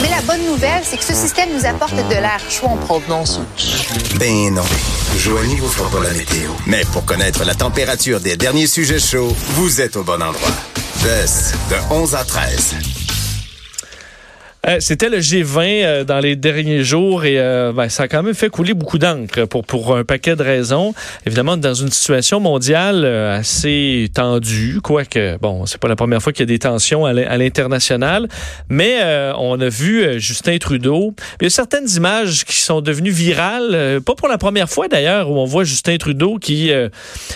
Mais la bonne nouvelle, c'est que ce système nous apporte de l'air chaud en provenance. Ben non. Joignez-vous fera pas la météo. Mais pour connaître la température des derniers sujets chauds, vous êtes au bon endroit. Best de 11 à 13. Euh, C'était le G20 euh, dans les derniers jours et euh, ben, ça a quand même fait couler beaucoup d'encre pour, pour un paquet de raisons. Évidemment, dans une situation mondiale euh, assez tendue, quoique, bon, c'est pas la première fois qu'il y a des tensions à l'international, mais euh, on a vu Justin Trudeau. Il y a certaines images qui sont devenues virales, pas pour la première fois d'ailleurs, où on voit Justin Trudeau qui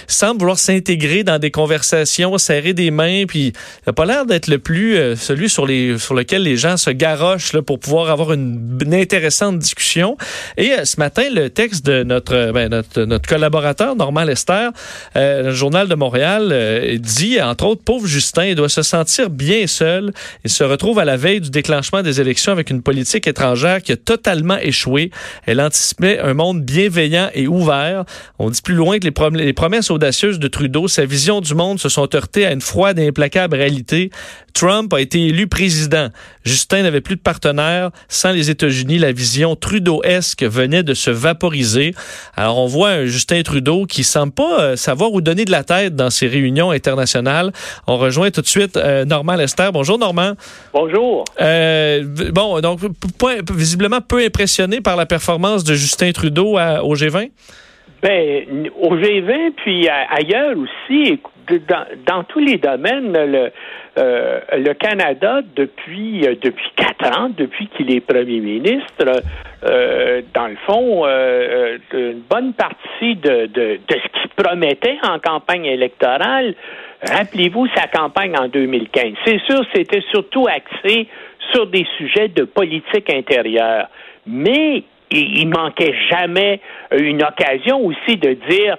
semble vouloir s'intégrer dans des conversations, serrer des mains, puis il n'a pas l'air d'être le plus celui sur, les, sur lequel les gens se gardent pour pouvoir avoir une, intéressante discussion. Et euh, ce matin, le texte de notre, ben, notre, notre, collaborateur, Normand Lester, euh, le Journal de Montréal, euh, dit, entre autres, pauvre Justin, il doit se sentir bien seul. Il se retrouve à la veille du déclenchement des élections avec une politique étrangère qui a totalement échoué. Elle anticipait un monde bienveillant et ouvert. On dit plus loin que les, les promesses audacieuses de Trudeau, sa vision du monde se sont heurtées à une froide et implacable réalité. Trump a été élu président. Justin n'avait plus de partenaires. Sans les États-Unis, la vision Trudeau-esque venait de se vaporiser. Alors, on voit un Justin Trudeau qui semble pas euh, savoir où donner de la tête dans ces réunions internationales. On rejoint tout de suite euh, Normand Lester. Bonjour, Normand. Bonjour. Euh, bon, donc, visiblement peu impressionné par la performance de Justin Trudeau à, au G20? Ben, au G20, puis ailleurs aussi, dans, tous les domaines, le, euh, Canada, depuis, euh, depuis quatre ans, depuis qu'il est premier ministre, euh, dans le fond, une bonne partie de, de, de ce qu'il promettait en campagne électorale, rappelez-vous sa campagne en 2015. C'est sûr, c'était surtout axé sur des sujets de politique intérieure. Mais il, il manquait jamais une occasion aussi de dire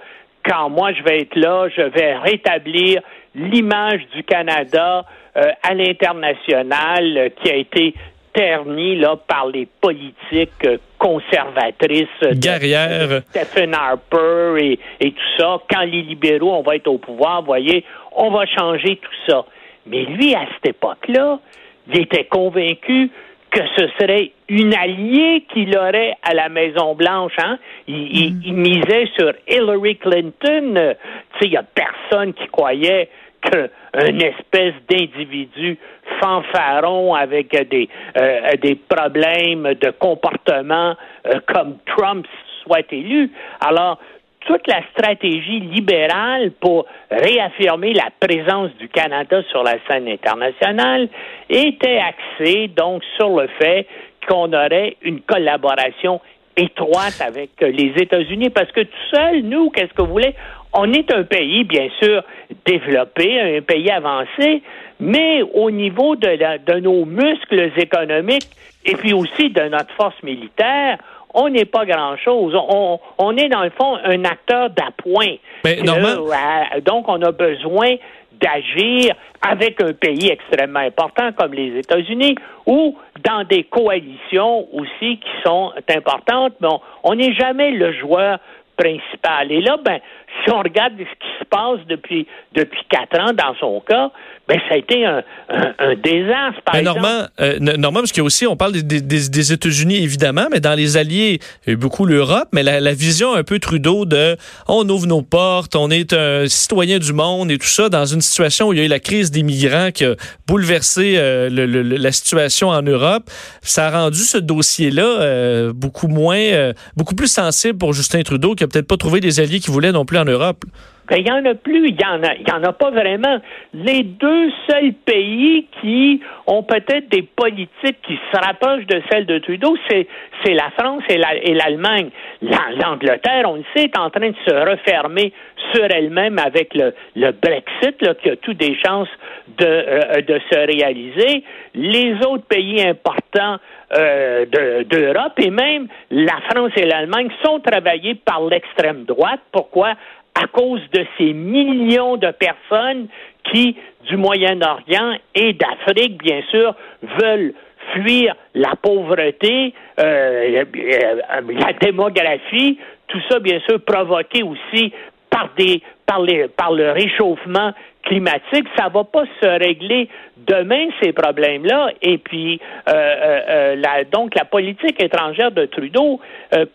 quand moi je vais être là, je vais rétablir l'image du Canada euh, à l'international euh, qui a été ternie là, par les politiques euh, conservatrices Guerrières. Stephen Harper et, et tout ça. Quand les libéraux, on va être au pouvoir, voyez, on va changer tout ça. Mais lui, à cette époque-là, il était convaincu que ce serait une alliée qu'il aurait à la Maison Blanche. Hein? Il, il, il misait sur Hillary Clinton. Tu sais, il y a personne qui croyait qu'un espèce d'individu fanfaron avec des, euh, des problèmes de comportement euh, comme Trump soit élu. Alors, toute la stratégie libérale pour réaffirmer la présence du Canada sur la scène internationale était axée donc sur le fait qu'on aurait une collaboration étroite avec les États-Unis parce que tout seul, nous, qu'est-ce que vous voulez? On est un pays, bien sûr, développé, un pays avancé, mais au niveau de, de nos muscles économiques et puis aussi de notre force militaire, on n'est pas grand-chose. On, on, est, dans le fond, un acteur d'appoint. Euh, donc, on a besoin d'agir avec un pays extrêmement important comme les États-Unis ou dans des coalitions aussi qui sont importantes, mais on n'est jamais le joueur principal. Et là, ben, si on regarde ce qui se passe depuis depuis quatre ans dans son cas, ben ça a été un, un, un désastre. Par mais Normand, euh, Normand, parce qu'il y a aussi, on parle des, des, des États-Unis évidemment, mais dans les alliés, il y a eu beaucoup l'Europe, mais la, la, vision un peu Trudeau de on ouvre nos portes, on est un citoyen du monde et tout ça dans une situation où il y a eu la crise des migrants qui a bouleversé euh, le, le, la situation en Europe, ça a rendu ce dossier-là euh, beaucoup moins, beaucoup plus sensible pour Justin Trudeau qui a peut-être pas trouvé des alliés qui voulaient non plus en Europe. Il n'y en a plus, il n'y en, a, y en a pas vraiment. Les deux seuls pays qui ont peut-être des politiques qui se rapprochent de celles de Trudeau, c'est, c'est la France et, la, et l'Allemagne. L'Angleterre, on le sait, est en train de se refermer sur elle-même avec le, le Brexit, là, qui a toutes des chances de, euh, de se réaliser. Les autres pays importants euh, de, d'Europe et même la France et l'Allemagne sont travaillés par l'extrême droite. Pourquoi? À cause de ces millions de personnes qui, du Moyen-Orient et d'Afrique, bien sûr, veulent fuir la pauvreté, euh, la démographie, tout ça, bien sûr, provoqué aussi par des par les par le réchauffement climatique, ça va pas se régler demain ces problèmes-là. Et puis, euh, euh, euh, la, donc la politique étrangère de Trudeau,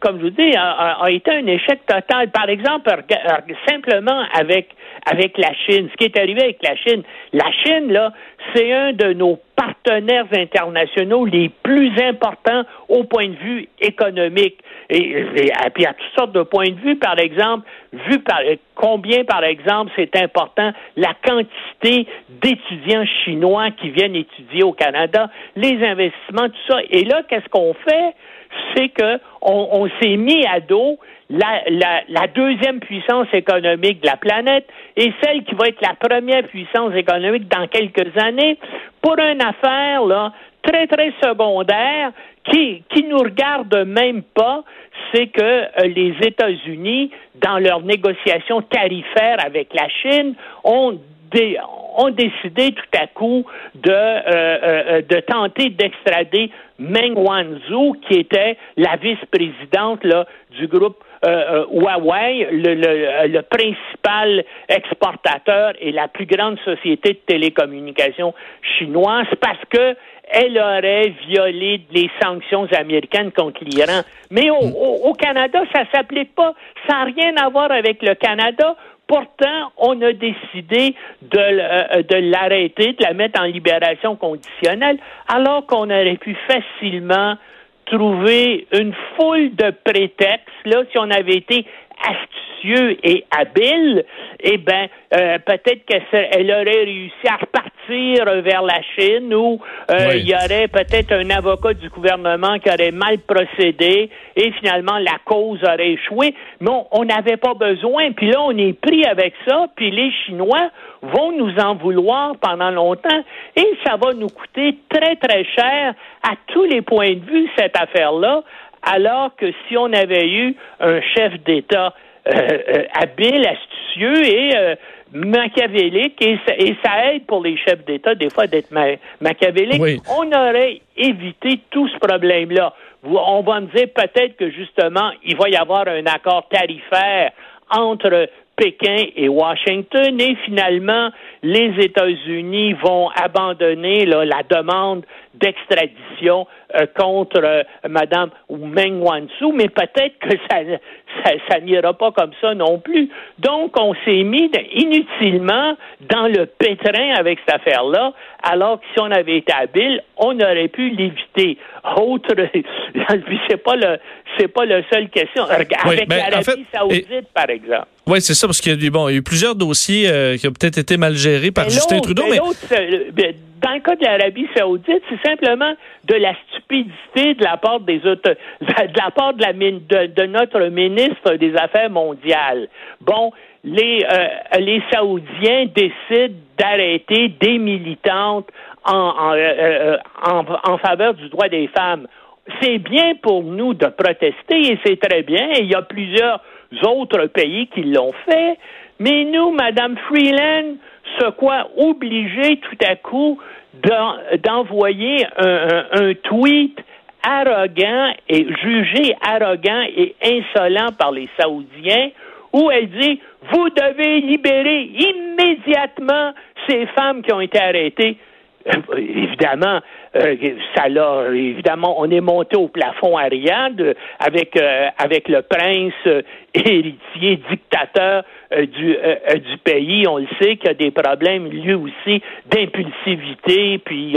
comme je vous dis, a, été un échec total. Par exemple, simplement avec avec la Chine, ce qui est arrivé avec la Chine, la Chine là, c'est un de nos partenaires internationaux les plus importants au point de vue économique. Et, puis à toutes sortes de points de vue, par exemple, vu par combien, par exemple, c'est important la quantité d'étudiants chinois qui viennent étudier au Canada, les investissements, tout ça. Et là, qu'est-ce qu'on fait? C'est que on, s'est mis à dos la, la, la, deuxième puissance économique de la planète et celle qui va être la première puissance économique dans quelques années pour une affaire là très très secondaire qui qui nous regarde même pas c'est que euh, les États-Unis, dans leurs négociations tarifaires avec la Chine, ont, ont décidé tout à coup de, euh, euh, de tenter d'extrader Meng Wanzhou, qui était la vice-présidente du groupe Huawei, le, le, le, principal exportateur et la plus grande société de télécommunications chinoise, parce que elle aurait violé les sanctions américaines contre l'Iran. Mais au, au, Canada, ça s'applique pas. Ça n'a rien à voir avec le Canada. Pourtant, on a décidé de, euh, de l'arrêter, de la mettre en libération conditionnelle, alors qu'on aurait pu facilement trouver une foule de prétextes, là, si on avait été astucieux et habile, eh ben, euh, peut-être qu'elle aurait réussi à repartir vers la Chine ou euh, il y aurait peut-être un avocat du gouvernement qui aurait mal procédé et finalement la cause aurait échoué. Mais on n'avait pas besoin. Puis là, on est pris avec ça. Puis les Chinois vont nous en vouloir pendant longtemps et ça va nous coûter très, très cher à tous les points de vue, cette affaire-là, alors que si on avait eu un chef d'État habile, astucieux et euh, machiavélique, et ça, aide pour les chefs d'État des fois d'être machiavélique, on aurait évité tout ce problème-là. On va me dire peut-être que justement, il va y avoir un accord tarifaire entre Pékin et Washington et finalement les États-Unis vont abandonner la demande d'extradition euh, contre euh, Madame Meng Wanzhou, mais peut-être que ça, ça, n'ira pas comme ça non plus. Donc, on s'est mis inutilement dans le pétrin avec cette affaire-là, alors que si on avait été habile, on aurait pu l'éviter. Autre, c'est pas le, c'est pas la seule question. Avec ben, l'Arabie Saoudite, par exemple. Oui, c'est ça, parce qu'il y a, bon, il y a eu plusieurs dossiers euh, qui ont peut-être été mal gérés par Justin Trudeau. Mais, ben, dans le cas de l'Arabie Saoudite, c'est simplement de la stupidité de la part des autres, de la part de, la, de, notre ministre des Affaires mondiales. Bon, les, euh, les Saoudiens décident d'arrêter des militantes en, euh, en, en, faveur du droit des femmes. C'est bien pour nous de protester et c'est très bien. il y a plusieurs autres pays qui l'ont fait. Mais nous, Madame Freeland, ce quoi obligé tout à coup d'envoyer un, tweet arrogant et jugé arrogant et insolent par les Saoudiens où elle dit vous devez libérer immédiatement ces femmes qui ont été arrêtées. Euh, évidemment, euh, ça l'a évidemment, on est monté au plafond Ariane avec euh, avec le prince héritier dictateur du du pays. On le sait qu'il y a des problèmes lui aussi d'impulsivité, puis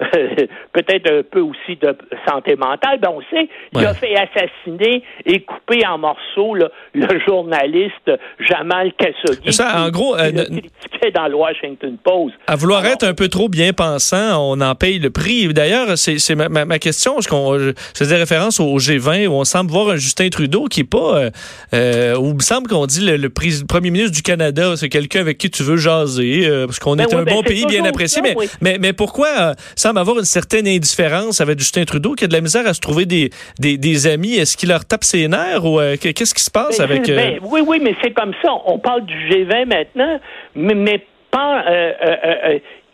peut-être un peu aussi de santé mentale. Ben on sait, il a fait assassiner et couper en morceaux le journaliste Jamal Khashoggi. Ça, en gros, dans le Washington Post. À vouloir être un peu trop bien pensant, on en paye le prix D'ailleurs, c'est ma, ma, question. Je, faisais référence au G20 où on semble voir un Justin Trudeau qui est pas. Euh, où il me semble qu'on dit le, premier ministre du Canada, c'est quelqu'un avec qui tu veux jaser, euh, parce qu'on ben est un ben bon pays bien apprécié. mais, mais, mais, pourquoi euh, semble avoir une certaine indifférence avec Justin Trudeau qui a de la misère à se trouver des, des, des amis? Est-ce qu'il leur tape ses nerfs ou qu'est-ce qui se passe ben, avec. oui, oui, mais c'est comme ça. On parle du G20 maintenant, mais, mais pas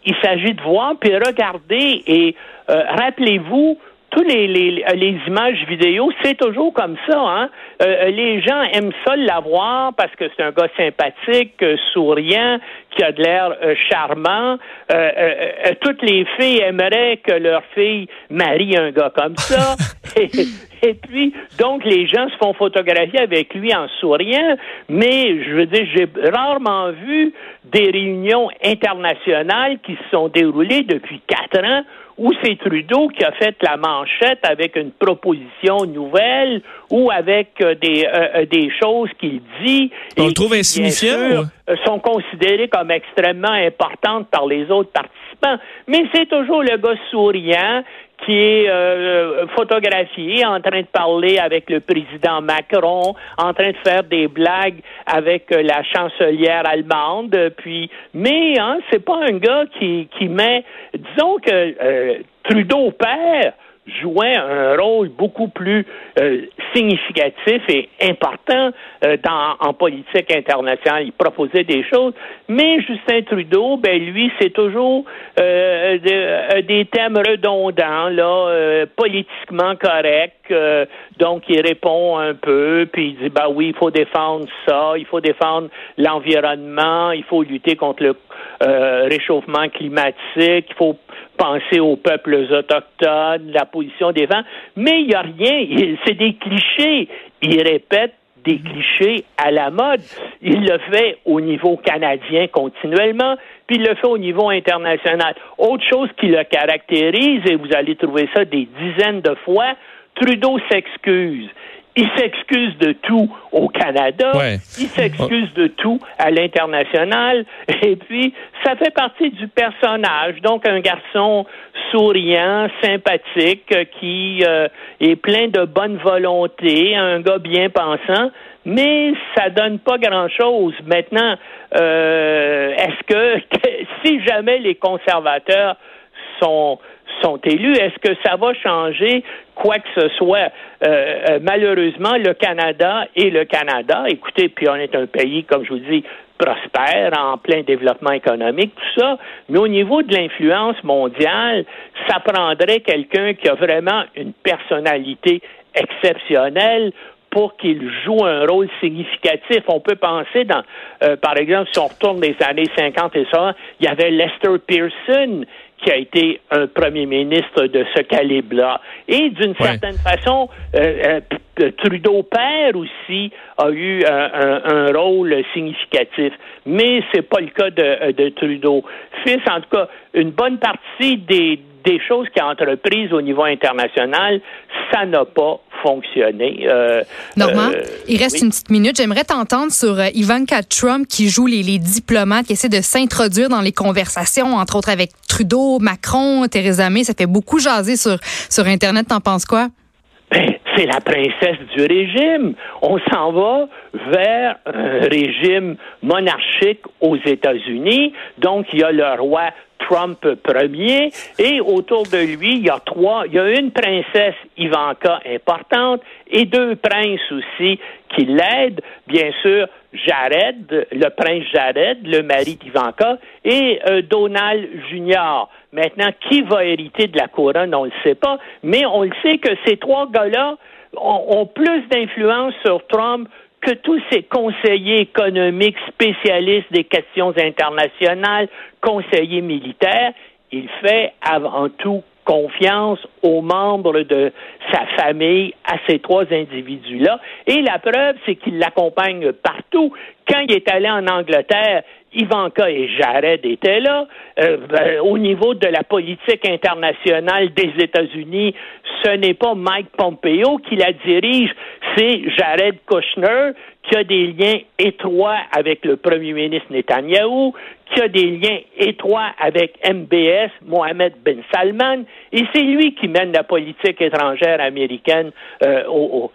il s'agit de voir puis regarder et rappelez-vous tous les, les, les images vidéo, c'est toujours comme ça. Hein? Euh, les gens aiment ça l'avoir parce que c'est un gars sympathique, euh, souriant, qui a de l'air euh, charmant. toutes les filles aimeraient que leur fille marie un gars comme ça. Et puis, donc, les gens se font photographier avec lui en souriant, mais je veux dire, j'ai rarement vu des réunions internationales qui se sont déroulées depuis quatre ans où c'est Trudeau qui a fait la manchette avec une proposition nouvelle ou avec euh, des, euh, euh, des choses qu'il dit. On le trouve insignifiant? sont considérées comme extrêmement importantes par les autres participants. Mais c'est toujours le gars souriant qui est euh, photographié en train de parler avec le président Macron, en train de faire des blagues avec euh, la chancelière allemande. Puis, mais hein, c'est pas un gars qui qui met, disons que euh, Trudeau père jouait un rôle beaucoup plus euh, significatif et important euh, dans, en politique internationale. Il proposait des choses, mais Justin Trudeau, ben lui, c'est toujours euh, des thèmes redondants, là, politiquement corrects. donc, il répond un peu, puis il dit, bah oui, il faut défendre ça, il faut défendre l'environnement, il faut lutter contre le réchauffement climatique, il faut penser aux peuples autochtones, la position des vents, mais il n'y a rien, c'est des clichés. Il répète des clichés à la mode. Il le fait au niveau canadien continuellement, puis il le fait au niveau international. Autre chose qui le caractérise, et vous allez trouver ça des dizaines de fois, Trudeau s'excuse. Il s'excuse de tout au Canada, il s'excuse de tout à l'international, et puis ça fait partie du personnage. Donc un garçon souriant, sympathique, qui euh, est plein de bonne volonté, un gars bien pensant, mais ça donne pas grand-chose. Maintenant, euh, est-ce que si jamais les conservateurs sont sont élus. Est-ce que ça va changer quoi que ce soit? Euh, euh, malheureusement, le Canada et le Canada, écoutez, puis on est un pays, comme je vous dis, prospère, en plein développement économique, tout ça, mais au niveau de l'influence mondiale, ça prendrait quelqu'un qui a vraiment une personnalité exceptionnelle pour qu'il joue un rôle significatif. On peut penser dans, euh, par exemple, si on retourne des années 50 et ça, il y avait Lester Pearson qui a été un premier ministre de ce calibre-là. Et d'une certaine façon, euh, euh, Trudeau père aussi a eu un, rôle significatif, mais c'est pas le cas de, de Trudeau fils. En tout cas, une bonne partie des des choses qui a entreprises au niveau international, ça n'a pas fonctionné. Euh, Normand, euh, il reste une petite minute. J'aimerais t'entendre sur euh, Ivanka Trump qui joue les, diplomates, qui essaie de s'introduire dans les conversations, entre autres avec Trudeau, Macron, Theresa May. Ça fait beaucoup jaser sur, sur Internet. T'en penses quoi? C'est la princesse du régime. On s'en va vers un régime monarchique aux États-Unis. Donc, il y a le roi Trump premier, et autour de lui, il y a trois, il y a une princesse Ivanka importante et deux princes aussi qui l'aident, bien sûr, Jared, le prince Jared, le mari d'Ivanka, et euh, Donald Jr. Maintenant, qui va hériter de la couronne, on ne le sait pas, mais on le sait que ces trois gars-là ont plus d'influence sur Trump que tous ces conseillers économiques spécialistes des questions internationales, conseillers militaires, il fait avant tout confiance aux membres de sa famille, à ces trois individus-là. Et la preuve, c'est qu'il l'accompagne partout. Quand il est allé en Angleterre, Ivanka et Jared étaient là. Euh, ben, au niveau de la politique internationale des États-Unis, ce n'est pas Mike Pompeo qui la dirige, c'est Jared Kushner qui a des liens étroits avec le premier ministre Netanyahou, qui a des liens étroits avec MBS, Mohamed Ben Salman, et c'est lui qui mène la politique étrangère américaine euh, au,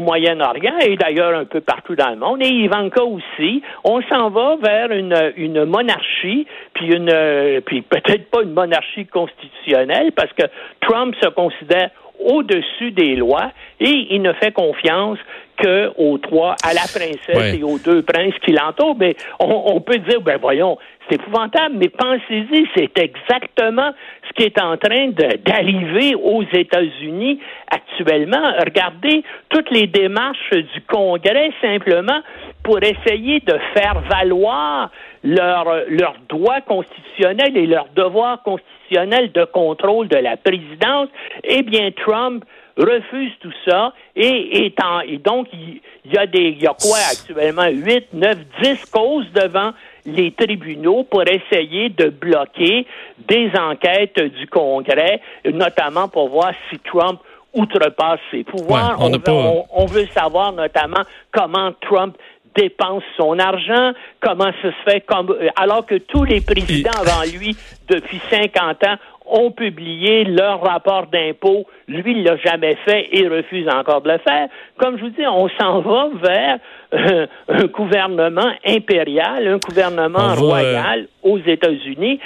Moyen-Orient et d'ailleurs un peu partout dans le monde. Et Ivanka aussi. On s'en va vers une, une monarchie, puis une, puis peut-être pas une monarchie constitutionnelle, parce que Trump se considère au-dessus des lois et il ne fait confiance qu'aux trois, à la princesse et aux deux princes qui l'entourent. Mais on, peut dire, ben voyons, c'est épouvantable, mais pensez-y, c'est exactement ce qui est en train d'arriver aux États-Unis actuellement. Regardez toutes les démarches du Congrès simplement pour essayer de faire valoir leurs leur droits constitutionnels et leurs devoirs constitutionnels de contrôle de la présidence. Eh bien, Trump refuse tout ça et, et donc il, y a des il y a quoi actuellement? 8, 9, 10 causes devant les tribunaux pour essayer de bloquer des enquêtes du Congrès, notamment pour voir si Trump outrepasse ses pouvoirs. on, veut, on, veut savoir notamment comment Trump dépense son argent, comment ça se fait, comme, alors que tous les présidents avant lui, depuis 50 ans, ont publié leur rapport d'impôt. Lui, il l'a jamais fait et refuse encore de le faire. Comme je vous dis, on s'en va vers euh, un gouvernement impérial, un gouvernement euh, royal aux États-Unis.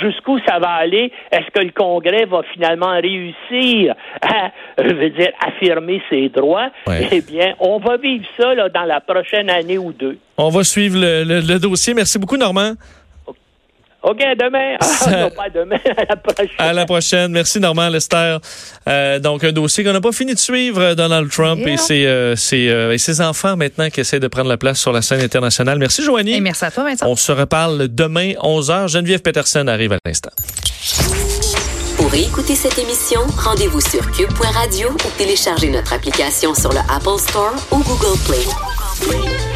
Jusqu'où ça va aller? Est-ce que le Congrès va finalement réussir à, je veux dire, affirmer ses droits? Eh bien, on va vivre ça là, dans la prochaine année ou deux. On va suivre le dossier. Merci beaucoup, Normand. OK, demain. Ah, non, pas demain, à la prochaine. À la prochaine. Merci, Normand Lester. Euh, donc, un dossier qu'on n'a pas fini de suivre, euh, Donald Trump et, ses, euh, ses, et, ses, enfants maintenant qui essaient de prendre la place sur la scène internationale. Merci, Joanie. Et merci à toi, Vincent. On se reparle demain, 11h. Geneviève Peterson arrive à l'instant. Pour écouter cette émission, rendez-vous sur cube.radio ou téléchargez notre application sur le Apple Store ou Google Play.